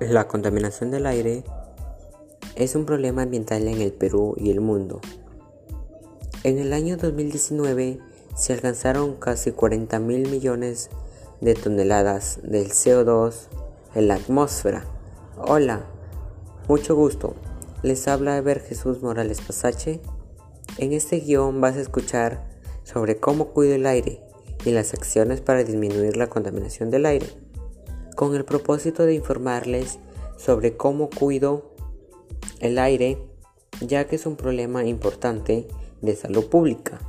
La contaminación del aire es un problema ambiental en el Perú y el mundo. En el año 2019 se alcanzaron casi 40 mil millones de toneladas del CO2 en la atmósfera. Hola, mucho gusto. Les habla Eber Jesús Morales Pasache. En este guion vas a escuchar sobre cómo cuido el aire y las acciones para disminuir la contaminación del aire con el propósito de informarles sobre cómo cuido el aire, ya que es un problema importante de salud pública.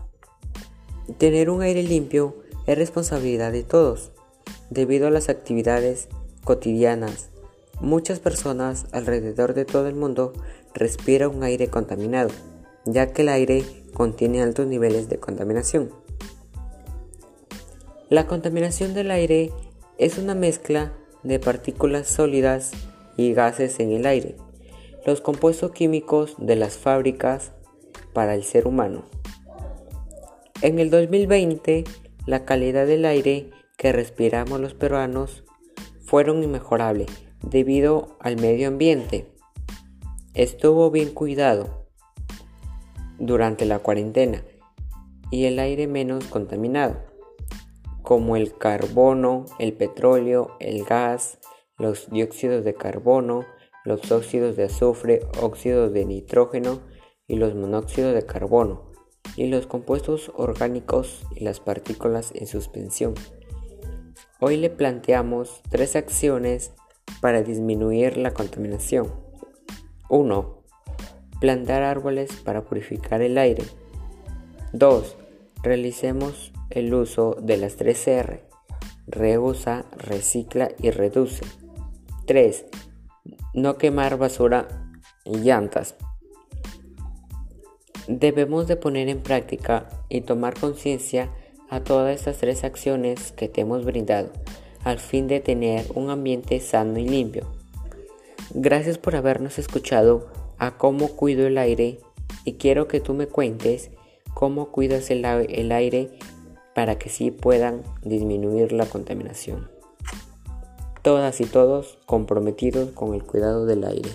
Tener un aire limpio es responsabilidad de todos. Debido a las actividades cotidianas, muchas personas alrededor de todo el mundo respiran un aire contaminado, ya que el aire contiene altos niveles de contaminación. La contaminación del aire es una mezcla de partículas sólidas y gases en el aire, los compuestos químicos de las fábricas para el ser humano. En el 2020, la calidad del aire que respiramos los peruanos fueron inmejorables debido al medio ambiente. Estuvo bien cuidado durante la cuarentena y el aire menos contaminado como el carbono, el petróleo, el gas, los dióxidos de carbono, los óxidos de azufre, óxidos de nitrógeno y los monóxidos de carbono, y los compuestos orgánicos y las partículas en suspensión. Hoy le planteamos tres acciones para disminuir la contaminación. 1. Plantar árboles para purificar el aire. 2. Realicemos el uso de las 3R. Reusa, recicla y reduce. 3. No quemar basura y llantas. Debemos de poner en práctica y tomar conciencia a todas estas tres acciones que te hemos brindado al fin de tener un ambiente sano y limpio. Gracias por habernos escuchado a cómo cuido el aire y quiero que tú me cuentes cómo cuidas el, aire para que sí puedan disminuir la contaminación. Todas y todos comprometidos con el cuidado del aire.